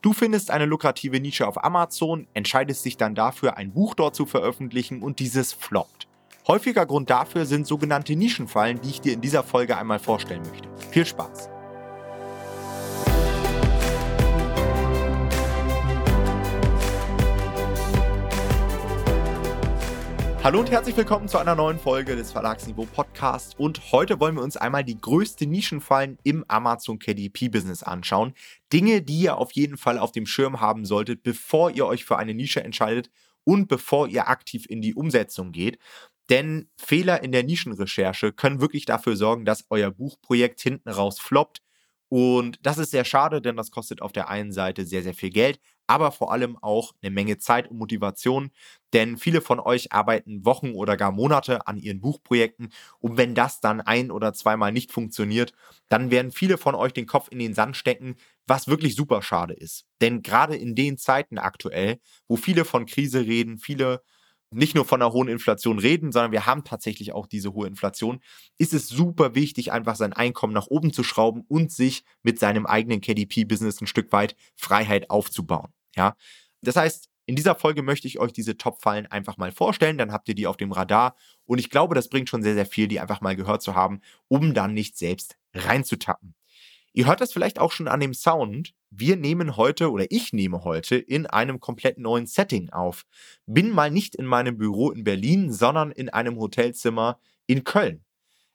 Du findest eine lukrative Nische auf Amazon, entscheidest dich dann dafür, ein Buch dort zu veröffentlichen und dieses floppt. Häufiger Grund dafür sind sogenannte Nischenfallen, die ich dir in dieser Folge einmal vorstellen möchte. Viel Spaß! Hallo und herzlich willkommen zu einer neuen Folge des Verlagsniveau Podcasts. Und heute wollen wir uns einmal die größte Nischenfallen im Amazon KDP Business anschauen. Dinge, die ihr auf jeden Fall auf dem Schirm haben solltet, bevor ihr euch für eine Nische entscheidet und bevor ihr aktiv in die Umsetzung geht. Denn Fehler in der Nischenrecherche können wirklich dafür sorgen, dass euer Buchprojekt hinten raus floppt. Und das ist sehr schade, denn das kostet auf der einen Seite sehr, sehr viel Geld, aber vor allem auch eine Menge Zeit und Motivation, denn viele von euch arbeiten Wochen oder gar Monate an ihren Buchprojekten und wenn das dann ein oder zweimal nicht funktioniert, dann werden viele von euch den Kopf in den Sand stecken, was wirklich super schade ist. Denn gerade in den Zeiten aktuell, wo viele von Krise reden, viele nicht nur von einer hohen Inflation reden, sondern wir haben tatsächlich auch diese hohe Inflation, ist es super wichtig, einfach sein Einkommen nach oben zu schrauben und sich mit seinem eigenen KDP-Business ein Stück weit Freiheit aufzubauen. Ja, das heißt, in dieser Folge möchte ich euch diese Top-Fallen einfach mal vorstellen, dann habt ihr die auf dem Radar und ich glaube, das bringt schon sehr, sehr viel, die einfach mal gehört zu haben, um dann nicht selbst reinzutappen. Ihr hört das vielleicht auch schon an dem Sound. Wir nehmen heute oder ich nehme heute in einem komplett neuen Setting auf. Bin mal nicht in meinem Büro in Berlin, sondern in einem Hotelzimmer in Köln.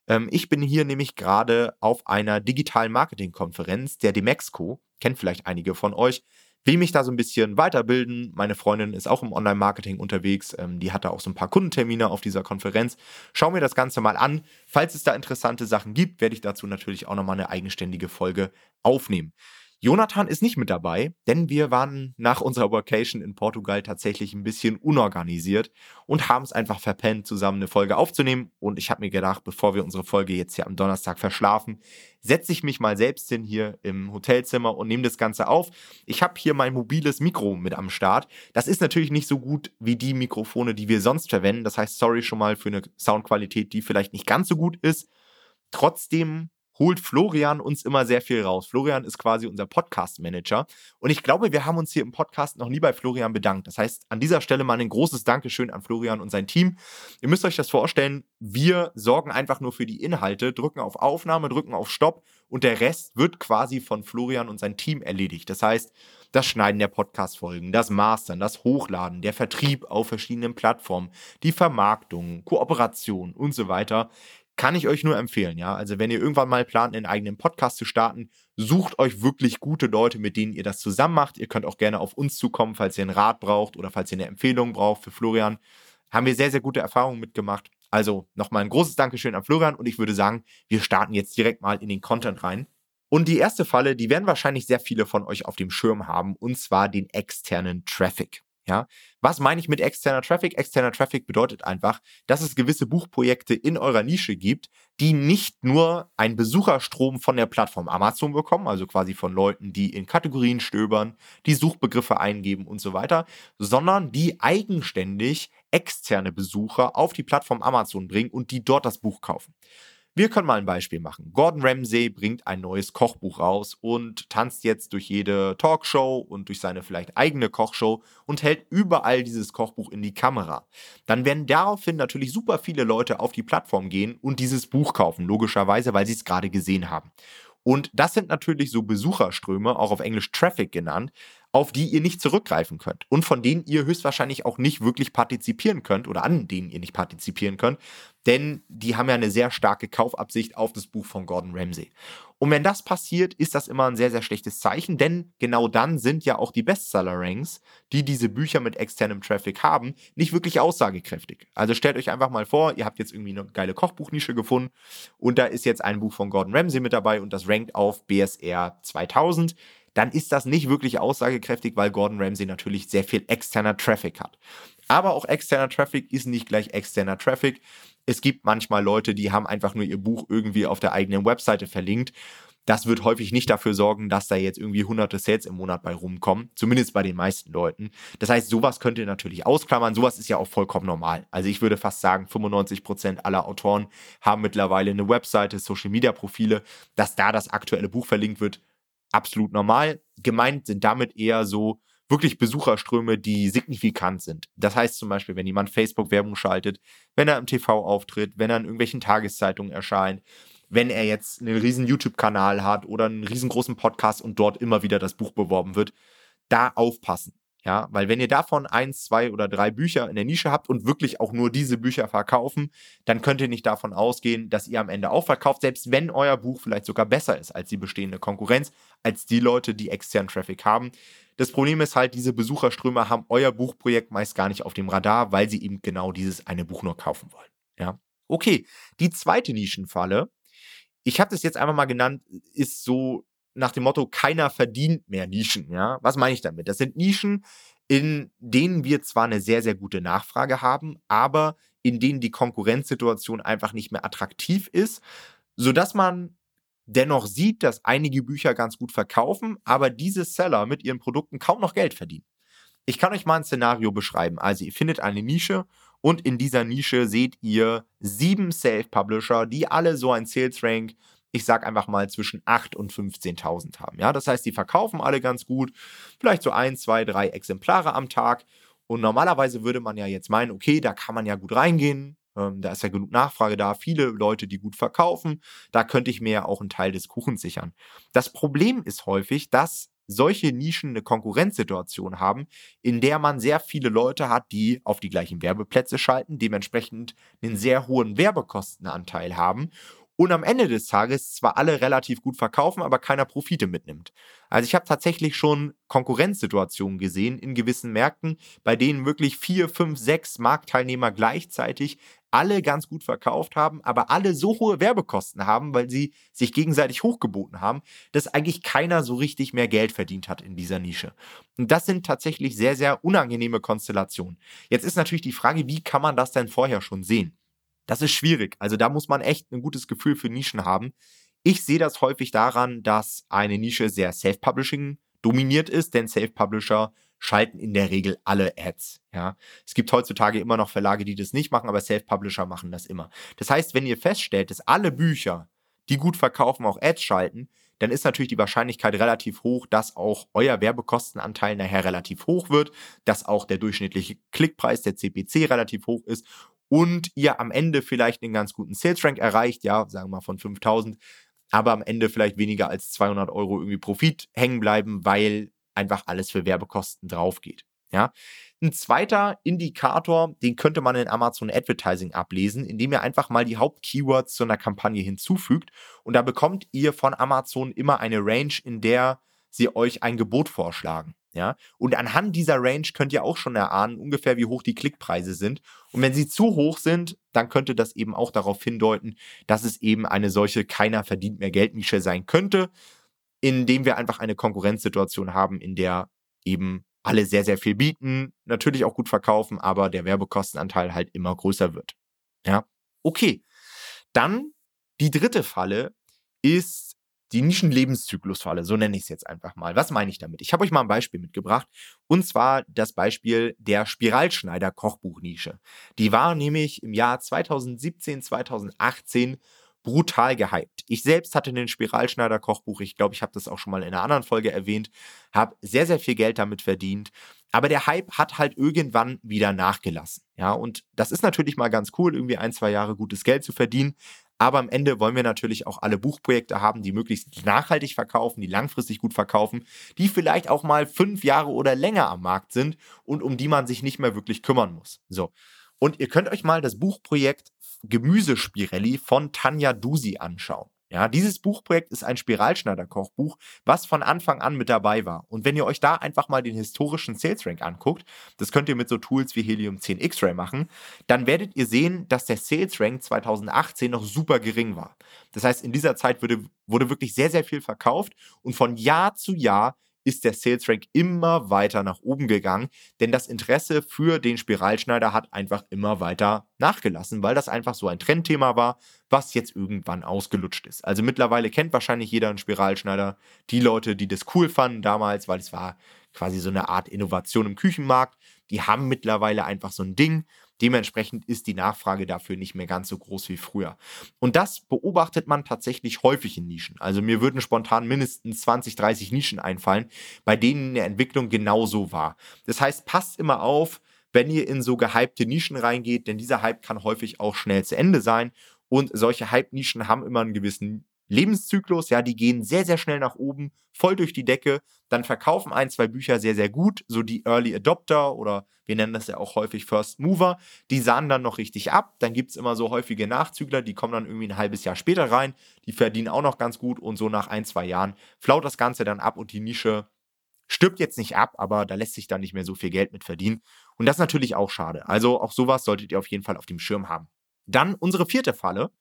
Ähm, ich bin hier nämlich gerade auf einer digitalen Marketingkonferenz der Demexco. Kennt vielleicht einige von euch will mich da so ein bisschen weiterbilden. Meine Freundin ist auch im Online-Marketing unterwegs. Ähm, die hatte auch so ein paar Kundentermine auf dieser Konferenz. Schau mir das Ganze mal an. Falls es da interessante Sachen gibt, werde ich dazu natürlich auch nochmal eine eigenständige Folge aufnehmen. Jonathan ist nicht mit dabei, denn wir waren nach unserer Vacation in Portugal tatsächlich ein bisschen unorganisiert und haben es einfach verpennt, zusammen eine Folge aufzunehmen. Und ich habe mir gedacht, bevor wir unsere Folge jetzt hier am Donnerstag verschlafen, setze ich mich mal selbst hin hier im Hotelzimmer und nehme das Ganze auf. Ich habe hier mein mobiles Mikro mit am Start. Das ist natürlich nicht so gut wie die Mikrofone, die wir sonst verwenden. Das heißt, sorry schon mal für eine Soundqualität, die vielleicht nicht ganz so gut ist. Trotzdem holt Florian uns immer sehr viel raus. Florian ist quasi unser Podcast-Manager. Und ich glaube, wir haben uns hier im Podcast noch nie bei Florian bedankt. Das heißt, an dieser Stelle mal ein großes Dankeschön an Florian und sein Team. Ihr müsst euch das vorstellen, wir sorgen einfach nur für die Inhalte, drücken auf Aufnahme, drücken auf Stopp und der Rest wird quasi von Florian und sein Team erledigt. Das heißt, das Schneiden der Podcast-Folgen, das Mastern, das Hochladen, der Vertrieb auf verschiedenen Plattformen, die Vermarktung, Kooperation und so weiter kann ich euch nur empfehlen, ja. Also wenn ihr irgendwann mal plant, einen eigenen Podcast zu starten, sucht euch wirklich gute Leute, mit denen ihr das zusammen macht. Ihr könnt auch gerne auf uns zukommen, falls ihr einen Rat braucht oder falls ihr eine Empfehlung braucht für Florian. Haben wir sehr, sehr gute Erfahrungen mitgemacht. Also nochmal ein großes Dankeschön an Florian und ich würde sagen, wir starten jetzt direkt mal in den Content rein. Und die erste Falle, die werden wahrscheinlich sehr viele von euch auf dem Schirm haben, und zwar den externen Traffic. Ja, was meine ich mit externer Traffic? Externer Traffic bedeutet einfach, dass es gewisse Buchprojekte in eurer Nische gibt, die nicht nur einen Besucherstrom von der Plattform Amazon bekommen, also quasi von Leuten, die in Kategorien stöbern, die Suchbegriffe eingeben und so weiter, sondern die eigenständig externe Besucher auf die Plattform Amazon bringen und die dort das Buch kaufen. Wir können mal ein Beispiel machen. Gordon Ramsay bringt ein neues Kochbuch raus und tanzt jetzt durch jede Talkshow und durch seine vielleicht eigene Kochshow und hält überall dieses Kochbuch in die Kamera. Dann werden daraufhin natürlich super viele Leute auf die Plattform gehen und dieses Buch kaufen, logischerweise, weil sie es gerade gesehen haben. Und das sind natürlich so Besucherströme, auch auf Englisch Traffic genannt, auf die ihr nicht zurückgreifen könnt und von denen ihr höchstwahrscheinlich auch nicht wirklich partizipieren könnt oder an denen ihr nicht partizipieren könnt, denn die haben ja eine sehr starke Kaufabsicht auf das Buch von Gordon Ramsay. Und wenn das passiert, ist das immer ein sehr, sehr schlechtes Zeichen, denn genau dann sind ja auch die Bestseller-Ranks, die diese Bücher mit externem Traffic haben, nicht wirklich aussagekräftig. Also stellt euch einfach mal vor, ihr habt jetzt irgendwie eine geile Kochbuchnische gefunden und da ist jetzt ein Buch von Gordon Ramsay mit dabei und das rankt auf BSR 2000 dann ist das nicht wirklich aussagekräftig, weil Gordon Ramsay natürlich sehr viel externer Traffic hat. Aber auch externer Traffic ist nicht gleich externer Traffic. Es gibt manchmal Leute, die haben einfach nur ihr Buch irgendwie auf der eigenen Webseite verlinkt. Das wird häufig nicht dafür sorgen, dass da jetzt irgendwie hunderte Sales im Monat bei rumkommen. Zumindest bei den meisten Leuten. Das heißt, sowas könnt ihr natürlich ausklammern. Sowas ist ja auch vollkommen normal. Also ich würde fast sagen, 95 Prozent aller Autoren haben mittlerweile eine Webseite, Social Media Profile. Dass da das aktuelle Buch verlinkt wird, absolut normal. Gemeint sind damit eher so wirklich Besucherströme, die signifikant sind. Das heißt zum Beispiel, wenn jemand Facebook-Werbung schaltet, wenn er im TV auftritt, wenn er in irgendwelchen Tageszeitungen erscheint, wenn er jetzt einen riesen YouTube-Kanal hat oder einen riesengroßen Podcast und dort immer wieder das Buch beworben wird, da aufpassen. Ja, weil wenn ihr davon eins, zwei oder drei Bücher in der Nische habt und wirklich auch nur diese Bücher verkaufen, dann könnt ihr nicht davon ausgehen, dass ihr am Ende auch verkauft, selbst wenn euer Buch vielleicht sogar besser ist als die bestehende Konkurrenz, als die Leute, die externen Traffic haben. Das Problem ist halt, diese Besucherströme haben euer Buchprojekt meist gar nicht auf dem Radar, weil sie eben genau dieses eine Buch nur kaufen wollen. Ja. Okay, die zweite Nischenfalle, ich habe das jetzt einfach mal genannt, ist so nach dem Motto, keiner verdient mehr Nischen. Ja, was meine ich damit? Das sind Nischen, in denen wir zwar eine sehr, sehr gute Nachfrage haben, aber in denen die Konkurrenzsituation einfach nicht mehr attraktiv ist, sodass man dennoch sieht, dass einige Bücher ganz gut verkaufen, aber diese Seller mit ihren Produkten kaum noch Geld verdienen. Ich kann euch mal ein Szenario beschreiben. Also ihr findet eine Nische und in dieser Nische seht ihr sieben Self-Publisher, die alle so ein Sales-Rank, ich sag einfach mal zwischen 8 und 15.000 haben. Ja, das heißt, die verkaufen alle ganz gut, vielleicht so ein, zwei, drei Exemplare am Tag. Und normalerweise würde man ja jetzt meinen, okay, da kann man ja gut reingehen, ähm, da ist ja genug Nachfrage da, viele Leute, die gut verkaufen. Da könnte ich mir ja auch einen Teil des Kuchens sichern. Das Problem ist häufig, dass solche Nischen eine Konkurrenzsituation haben, in der man sehr viele Leute hat, die auf die gleichen Werbeplätze schalten, dementsprechend einen sehr hohen Werbekostenanteil haben und am Ende des Tages zwar alle relativ gut verkaufen, aber keiner Profite mitnimmt. Also ich habe tatsächlich schon Konkurrenzsituationen gesehen in gewissen Märkten, bei denen wirklich vier, fünf, sechs Marktteilnehmer gleichzeitig alle ganz gut verkauft haben, aber alle so hohe Werbekosten haben, weil sie sich gegenseitig hochgeboten haben, dass eigentlich keiner so richtig mehr Geld verdient hat in dieser Nische. Und das sind tatsächlich sehr, sehr unangenehme Konstellationen. Jetzt ist natürlich die Frage, wie kann man das denn vorher schon sehen? Das ist schwierig. Also da muss man echt ein gutes Gefühl für Nischen haben. Ich sehe das häufig daran, dass eine Nische sehr Self-Publishing dominiert ist, denn Self-Publisher schalten in der Regel alle Ads. Ja, es gibt heutzutage immer noch Verlage, die das nicht machen, aber Self-Publisher machen das immer. Das heißt, wenn ihr feststellt, dass alle Bücher, die gut verkaufen, auch Ads schalten, dann ist natürlich die Wahrscheinlichkeit relativ hoch, dass auch euer Werbekostenanteil nachher relativ hoch wird, dass auch der durchschnittliche Klickpreis, der CPC, relativ hoch ist und ihr am Ende vielleicht einen ganz guten Sales Rank erreicht, ja, sagen wir mal von 5000, aber am Ende vielleicht weniger als 200 Euro irgendwie Profit hängen bleiben, weil einfach alles für Werbekosten drauf geht. Ja. Ein zweiter Indikator, den könnte man in Amazon Advertising ablesen, indem ihr einfach mal die Hauptkeywords zu einer Kampagne hinzufügt und da bekommt ihr von Amazon immer eine Range, in der sie euch ein Gebot vorschlagen. Ja, und anhand dieser Range könnt ihr auch schon erahnen, ungefähr wie hoch die Klickpreise sind. Und wenn sie zu hoch sind, dann könnte das eben auch darauf hindeuten, dass es eben eine solche keiner verdient mehr Geldnische sein könnte, indem wir einfach eine Konkurrenzsituation haben, in der eben alle sehr, sehr viel bieten, natürlich auch gut verkaufen, aber der Werbekostenanteil halt immer größer wird. Ja, okay. Dann die dritte Falle ist die Nischenlebenszyklusfalle, so nenne ich es jetzt einfach mal. Was meine ich damit? Ich habe euch mal ein Beispiel mitgebracht. Und zwar das Beispiel der Spiralschneider-Kochbuchnische. Die war nämlich im Jahr 2017, 2018 brutal gehypt. Ich selbst hatte den Spiralschneider-Kochbuch, ich glaube, ich habe das auch schon mal in einer anderen Folge erwähnt, habe sehr, sehr viel Geld damit verdient. Aber der Hype hat halt irgendwann wieder nachgelassen. Ja, und das ist natürlich mal ganz cool, irgendwie ein, zwei Jahre gutes Geld zu verdienen. Aber am Ende wollen wir natürlich auch alle Buchprojekte haben, die möglichst nachhaltig verkaufen, die langfristig gut verkaufen, die vielleicht auch mal fünf Jahre oder länger am Markt sind und um die man sich nicht mehr wirklich kümmern muss. So. Und ihr könnt euch mal das Buchprojekt Gemüsespirelli von Tanja Dusi anschauen. Ja, dieses Buchprojekt ist ein Spiralschneider-Kochbuch, was von Anfang an mit dabei war. Und wenn ihr euch da einfach mal den historischen Sales Rank anguckt, das könnt ihr mit so Tools wie Helium 10 X-Ray machen, dann werdet ihr sehen, dass der Sales Rank 2018 noch super gering war. Das heißt, in dieser Zeit wurde, wurde wirklich sehr, sehr viel verkauft und von Jahr zu Jahr ist der Sales Rank immer weiter nach oben gegangen, denn das Interesse für den Spiralschneider hat einfach immer weiter nachgelassen, weil das einfach so ein Trendthema war, was jetzt irgendwann ausgelutscht ist. Also mittlerweile kennt wahrscheinlich jeder einen Spiralschneider. Die Leute, die das cool fanden damals, weil es war quasi so eine Art Innovation im Küchenmarkt, die haben mittlerweile einfach so ein Ding. Dementsprechend ist die Nachfrage dafür nicht mehr ganz so groß wie früher. Und das beobachtet man tatsächlich häufig in Nischen. Also mir würden spontan mindestens 20, 30 Nischen einfallen, bei denen eine Entwicklung genauso war. Das heißt, passt immer auf, wenn ihr in so gehypte Nischen reingeht, denn dieser Hype kann häufig auch schnell zu Ende sein. Und solche Hype-Nischen haben immer einen gewissen Lebenszyklus, ja, die gehen sehr, sehr schnell nach oben, voll durch die Decke, dann verkaufen ein, zwei Bücher sehr, sehr gut, so die Early Adopter oder wir nennen das ja auch häufig First Mover, die sahen dann noch richtig ab, dann gibt es immer so häufige Nachzügler, die kommen dann irgendwie ein halbes Jahr später rein, die verdienen auch noch ganz gut und so nach ein, zwei Jahren flaut das Ganze dann ab und die Nische stirbt jetzt nicht ab, aber da lässt sich dann nicht mehr so viel Geld mit verdienen und das ist natürlich auch schade. Also auch sowas solltet ihr auf jeden Fall auf dem Schirm haben. Dann unsere vierte Falle,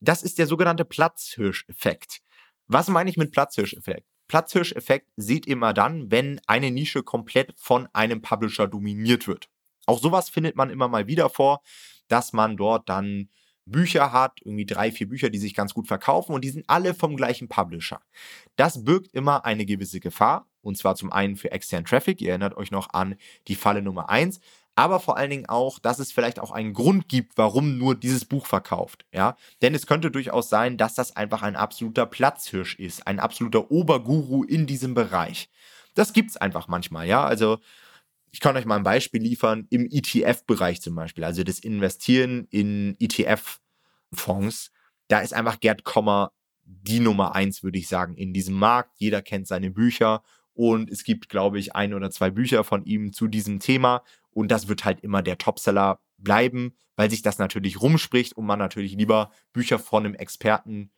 das ist der sogenannte Platzhirscheffekt. Was meine ich mit Platzhirscheffekt? Platzhirscheffekt ihr immer dann, wenn eine Nische komplett von einem Publisher dominiert wird. Auch sowas findet man immer mal wieder vor, dass man dort dann Bücher hat, irgendwie drei, vier Bücher, die sich ganz gut verkaufen und die sind alle vom gleichen Publisher. Das birgt immer eine gewisse Gefahr und zwar zum einen für externen Traffic. Ihr erinnert euch noch an die Falle Nummer eins aber vor allen Dingen auch, dass es vielleicht auch einen Grund gibt, warum nur dieses Buch verkauft. Ja, denn es könnte durchaus sein, dass das einfach ein absoluter Platzhirsch ist, ein absoluter Oberguru in diesem Bereich. Das gibt es einfach manchmal. Ja, also ich kann euch mal ein Beispiel liefern im ETF-Bereich zum Beispiel, also das Investieren in ETF-Fonds. Da ist einfach Gerd Kommer die Nummer eins, würde ich sagen, in diesem Markt. Jeder kennt seine Bücher und es gibt, glaube ich, ein oder zwei Bücher von ihm zu diesem Thema. Und das wird halt immer der Topseller bleiben, weil sich das natürlich rumspricht und man natürlich lieber Bücher von einem Experten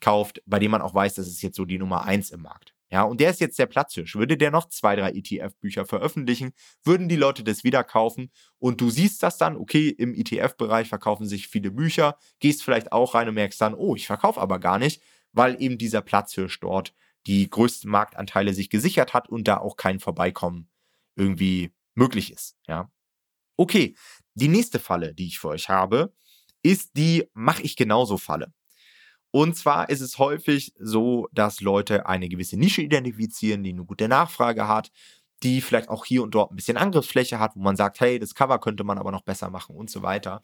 kauft, bei dem man auch weiß, das ist jetzt so die Nummer eins im Markt. Ja, und der ist jetzt der Platzhirsch. Würde der noch zwei, drei ETF-Bücher veröffentlichen, würden die Leute das wieder kaufen und du siehst das dann, okay, im ETF-Bereich verkaufen sich viele Bücher, gehst vielleicht auch rein und merkst dann, oh, ich verkaufe aber gar nicht, weil eben dieser Platzhirsch dort die größten Marktanteile sich gesichert hat und da auch kein Vorbeikommen irgendwie möglich ist. Ja. Okay, die nächste Falle, die ich für euch habe, ist die Mach ich genauso Falle. Und zwar ist es häufig so, dass Leute eine gewisse Nische identifizieren, die eine gute Nachfrage hat, die vielleicht auch hier und dort ein bisschen Angriffsfläche hat, wo man sagt, hey, das Cover könnte man aber noch besser machen und so weiter.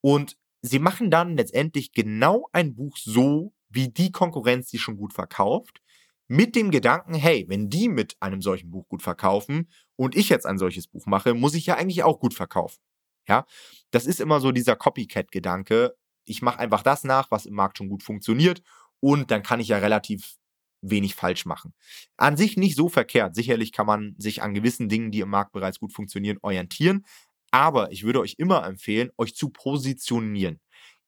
Und sie machen dann letztendlich genau ein Buch so, wie die Konkurrenz die schon gut verkauft, mit dem Gedanken, hey, wenn die mit einem solchen Buch gut verkaufen und ich jetzt ein solches Buch mache, muss ich ja eigentlich auch gut verkaufen. Ja, das ist immer so dieser Copycat-Gedanke. Ich mache einfach das nach, was im Markt schon gut funktioniert und dann kann ich ja relativ wenig falsch machen. An sich nicht so verkehrt. Sicherlich kann man sich an gewissen Dingen, die im Markt bereits gut funktionieren, orientieren. Aber ich würde euch immer empfehlen, euch zu positionieren.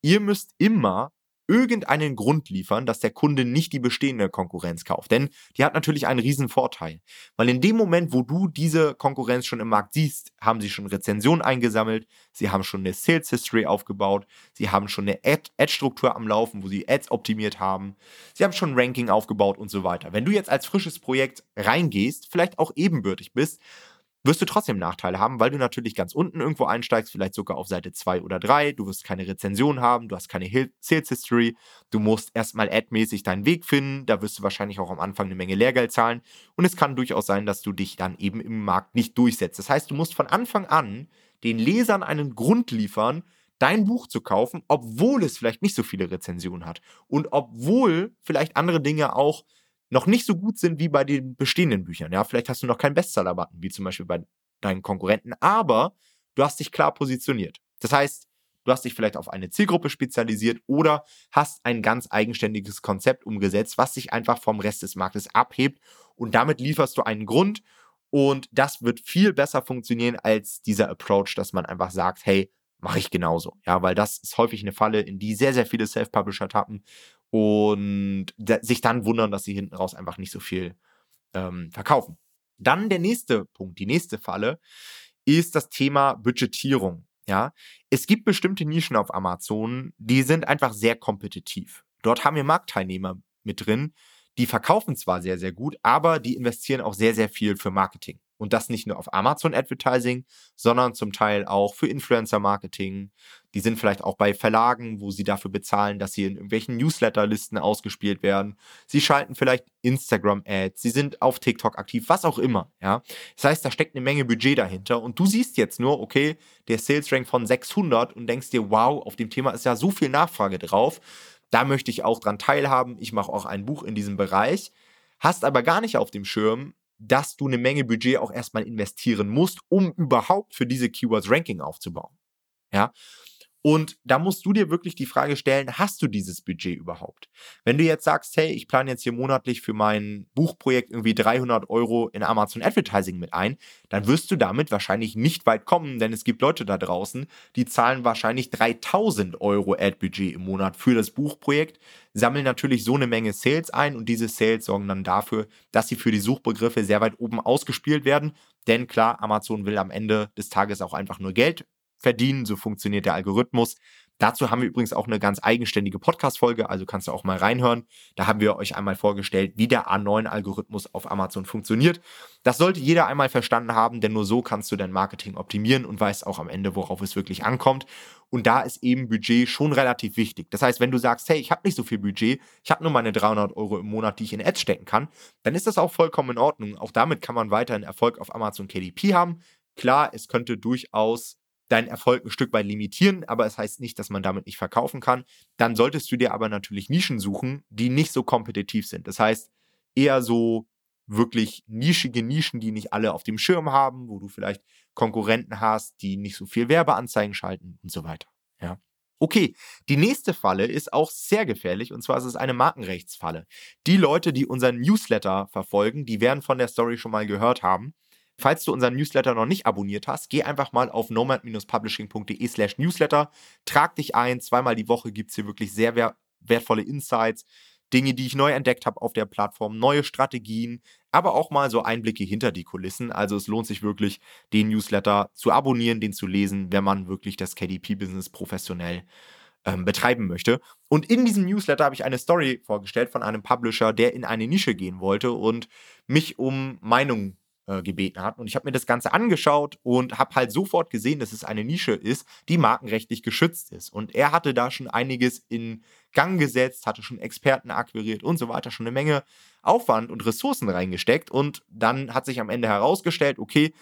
Ihr müsst immer irgendeinen Grund liefern, dass der Kunde nicht die bestehende Konkurrenz kauft. Denn die hat natürlich einen riesen Vorteil. Weil in dem Moment, wo du diese Konkurrenz schon im Markt siehst, haben sie schon Rezensionen eingesammelt, sie haben schon eine Sales History aufgebaut, sie haben schon eine Ad-Struktur am Laufen, wo sie Ads optimiert haben, sie haben schon Ranking aufgebaut und so weiter. Wenn du jetzt als frisches Projekt reingehst, vielleicht auch ebenbürtig bist, wirst du trotzdem Nachteile haben, weil du natürlich ganz unten irgendwo einsteigst, vielleicht sogar auf Seite 2 oder 3. Du wirst keine Rezension haben, du hast keine Sales History, du musst erstmal admäßig deinen Weg finden, da wirst du wahrscheinlich auch am Anfang eine Menge Lehrgeld zahlen und es kann durchaus sein, dass du dich dann eben im Markt nicht durchsetzt. Das heißt, du musst von Anfang an den Lesern einen Grund liefern, dein Buch zu kaufen, obwohl es vielleicht nicht so viele Rezensionen hat und obwohl vielleicht andere Dinge auch noch nicht so gut sind wie bei den bestehenden Büchern. Ja, vielleicht hast du noch keinen Bestseller-Button, wie zum Beispiel bei deinen Konkurrenten, aber du hast dich klar positioniert. Das heißt, du hast dich vielleicht auf eine Zielgruppe spezialisiert oder hast ein ganz eigenständiges Konzept umgesetzt, was sich einfach vom Rest des Marktes abhebt und damit lieferst du einen Grund und das wird viel besser funktionieren als dieser Approach, dass man einfach sagt, hey, mache ich genauso. Ja, weil das ist häufig eine Falle, in die sehr, sehr viele Self-Publisher tappen und sich dann wundern, dass sie hinten raus einfach nicht so viel ähm, verkaufen. Dann der nächste Punkt, die nächste Falle ist das Thema Budgetierung. Ja, es gibt bestimmte Nischen auf Amazon, die sind einfach sehr kompetitiv. Dort haben wir Marktteilnehmer mit drin, die verkaufen zwar sehr, sehr gut, aber die investieren auch sehr, sehr viel für Marketing. Und das nicht nur auf Amazon Advertising, sondern zum Teil auch für Influencer Marketing. Die sind vielleicht auch bei Verlagen, wo sie dafür bezahlen, dass sie in irgendwelchen Newsletterlisten ausgespielt werden. Sie schalten vielleicht Instagram Ads. Sie sind auf TikTok aktiv, was auch immer. Ja, das heißt, da steckt eine Menge Budget dahinter. Und du siehst jetzt nur, okay, der Sales Rank von 600 und denkst dir, wow, auf dem Thema ist ja so viel Nachfrage drauf. Da möchte ich auch dran teilhaben. Ich mache auch ein Buch in diesem Bereich. Hast aber gar nicht auf dem Schirm, dass du eine Menge Budget auch erstmal investieren musst, um überhaupt für diese Keywords Ranking aufzubauen. Ja. Und da musst du dir wirklich die Frage stellen, hast du dieses Budget überhaupt? Wenn du jetzt sagst, hey, ich plane jetzt hier monatlich für mein Buchprojekt irgendwie 300 Euro in Amazon Advertising mit ein, dann wirst du damit wahrscheinlich nicht weit kommen, denn es gibt Leute da draußen, die zahlen wahrscheinlich 3000 Euro Ad-Budget im Monat für das Buchprojekt, sammeln natürlich so eine Menge Sales ein und diese Sales sorgen dann dafür, dass sie für die Suchbegriffe sehr weit oben ausgespielt werden. Denn klar, Amazon will am Ende des Tages auch einfach nur Geld verdienen. So funktioniert der Algorithmus. Dazu haben wir übrigens auch eine ganz eigenständige Podcast-Folge, also kannst du auch mal reinhören. Da haben wir euch einmal vorgestellt, wie der A9-Algorithmus auf Amazon funktioniert. Das sollte jeder einmal verstanden haben, denn nur so kannst du dein Marketing optimieren und weißt auch am Ende, worauf es wirklich ankommt. Und da ist eben Budget schon relativ wichtig. Das heißt, wenn du sagst, hey, ich habe nicht so viel Budget, ich habe nur meine 300 Euro im Monat, die ich in Ads stecken kann, dann ist das auch vollkommen in Ordnung. Auch damit kann man weiterhin Erfolg auf Amazon KDP haben. Klar, es könnte durchaus deinen Erfolg ein Stück weit limitieren, aber es heißt nicht, dass man damit nicht verkaufen kann. Dann solltest du dir aber natürlich Nischen suchen, die nicht so kompetitiv sind. Das heißt, eher so wirklich nischige Nischen, die nicht alle auf dem Schirm haben, wo du vielleicht Konkurrenten hast, die nicht so viel Werbeanzeigen schalten und so weiter. Ja. Okay, die nächste Falle ist auch sehr gefährlich und zwar ist es eine Markenrechtsfalle. Die Leute, die unseren Newsletter verfolgen, die werden von der Story schon mal gehört haben. Falls du unseren Newsletter noch nicht abonniert hast, geh einfach mal auf nomad-publishing.de slash newsletter, trag dich ein, zweimal die Woche gibt es hier wirklich sehr wertvolle Insights, Dinge, die ich neu entdeckt habe auf der Plattform, neue Strategien, aber auch mal so Einblicke hinter die Kulissen. Also es lohnt sich wirklich, den Newsletter zu abonnieren, den zu lesen, wenn man wirklich das KDP-Business professionell ähm, betreiben möchte. Und in diesem Newsletter habe ich eine Story vorgestellt von einem Publisher, der in eine Nische gehen wollte und mich um Meinung äh, gebeten hat. Und ich habe mir das Ganze angeschaut und habe halt sofort gesehen, dass es eine Nische ist, die markenrechtlich geschützt ist. Und er hatte da schon einiges in Gang gesetzt, hatte schon Experten akquiriert und so weiter, schon eine Menge Aufwand und Ressourcen reingesteckt. Und dann hat sich am Ende herausgestellt, okay,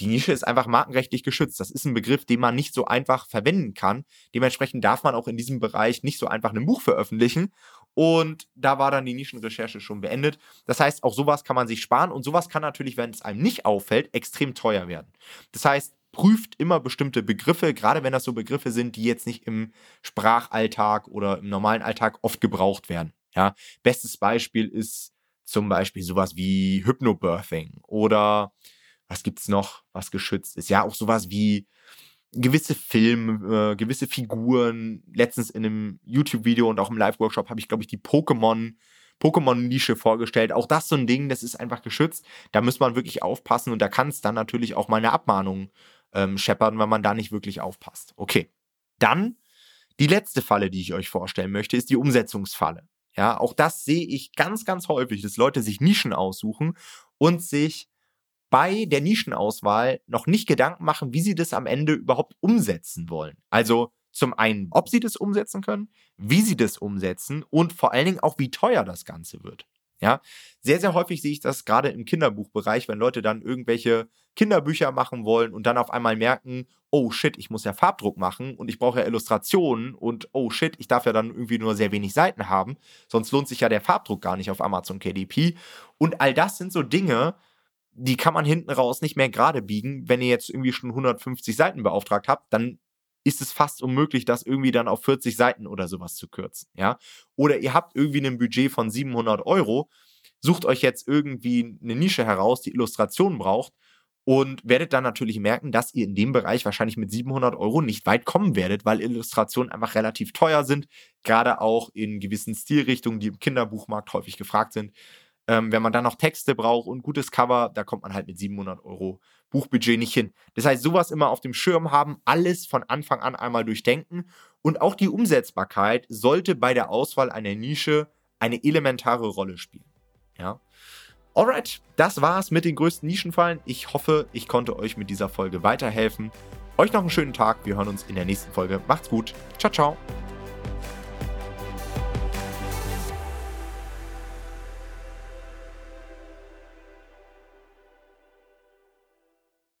die Nische ist einfach markenrechtlich geschützt. Das ist ein Begriff, den man nicht so einfach verwenden kann. Dementsprechend darf man auch in diesem Bereich nicht so einfach ein Buch veröffentlichen. Und da war dann die Nischenrecherche schon beendet. Das heißt, auch sowas kann man sich sparen und sowas kann natürlich, wenn es einem nicht auffällt, extrem teuer werden. Das heißt, prüft immer bestimmte Begriffe, gerade wenn das so Begriffe sind, die jetzt nicht im Sprachalltag oder im normalen Alltag oft gebraucht werden. Ja, bestes Beispiel ist zum Beispiel sowas wie Hypnobirthing oder was gibt's noch, was geschützt ist? Ja, auch sowas wie gewisse Filme, äh, gewisse Figuren. Letztens in einem YouTube-Video und auch im Live-Workshop habe ich, glaube ich, die Pokémon, Pokémon-Nische vorgestellt. Auch das so ein Ding, das ist einfach geschützt. Da muss man wirklich aufpassen und da kann es dann natürlich auch mal eine Abmahnung ähm, scheppern, wenn man da nicht wirklich aufpasst. Okay. Dann die letzte Falle, die ich euch vorstellen möchte, ist die Umsetzungsfalle. Ja, auch das sehe ich ganz, ganz häufig, dass Leute sich Nischen aussuchen und sich bei der Nischenauswahl noch nicht Gedanken machen, wie sie das am Ende überhaupt umsetzen wollen. Also zum einen, ob sie das umsetzen können, wie sie das umsetzen und vor allen Dingen auch, wie teuer das Ganze wird. Ja, sehr, sehr häufig sehe ich das gerade im Kinderbuchbereich, wenn Leute dann irgendwelche Kinderbücher machen wollen und dann auf einmal merken, oh shit, ich muss ja Farbdruck machen und ich brauche ja Illustrationen und oh shit, ich darf ja dann irgendwie nur sehr wenig Seiten haben, sonst lohnt sich ja der Farbdruck gar nicht auf Amazon KDP. Und all das sind so Dinge, die kann man hinten raus nicht mehr gerade biegen. Wenn ihr jetzt irgendwie schon 150 Seiten beauftragt habt, dann ist es fast unmöglich, das irgendwie dann auf 40 Seiten oder sowas zu kürzen, ja. Oder ihr habt irgendwie ein Budget von 700 Euro, sucht euch jetzt irgendwie eine Nische heraus, die Illustrationen braucht und werdet dann natürlich merken, dass ihr in dem Bereich wahrscheinlich mit 700 Euro nicht weit kommen werdet, weil Illustrationen einfach relativ teuer sind, gerade auch in gewissen Stilrichtungen, die im Kinderbuchmarkt häufig gefragt sind. Ähm, wenn man dann noch Texte braucht und gutes Cover, da kommt man halt mit 700 Euro Buchbudget nicht hin. Das heißt, sowas immer auf dem Schirm haben, alles von Anfang an einmal durchdenken und auch die Umsetzbarkeit sollte bei der Auswahl einer Nische eine elementare Rolle spielen. Ja. Alright, das war's mit den größten Nischenfallen. Ich hoffe, ich konnte euch mit dieser Folge weiterhelfen. Euch noch einen schönen Tag. Wir hören uns in der nächsten Folge. Macht's gut. Ciao, ciao.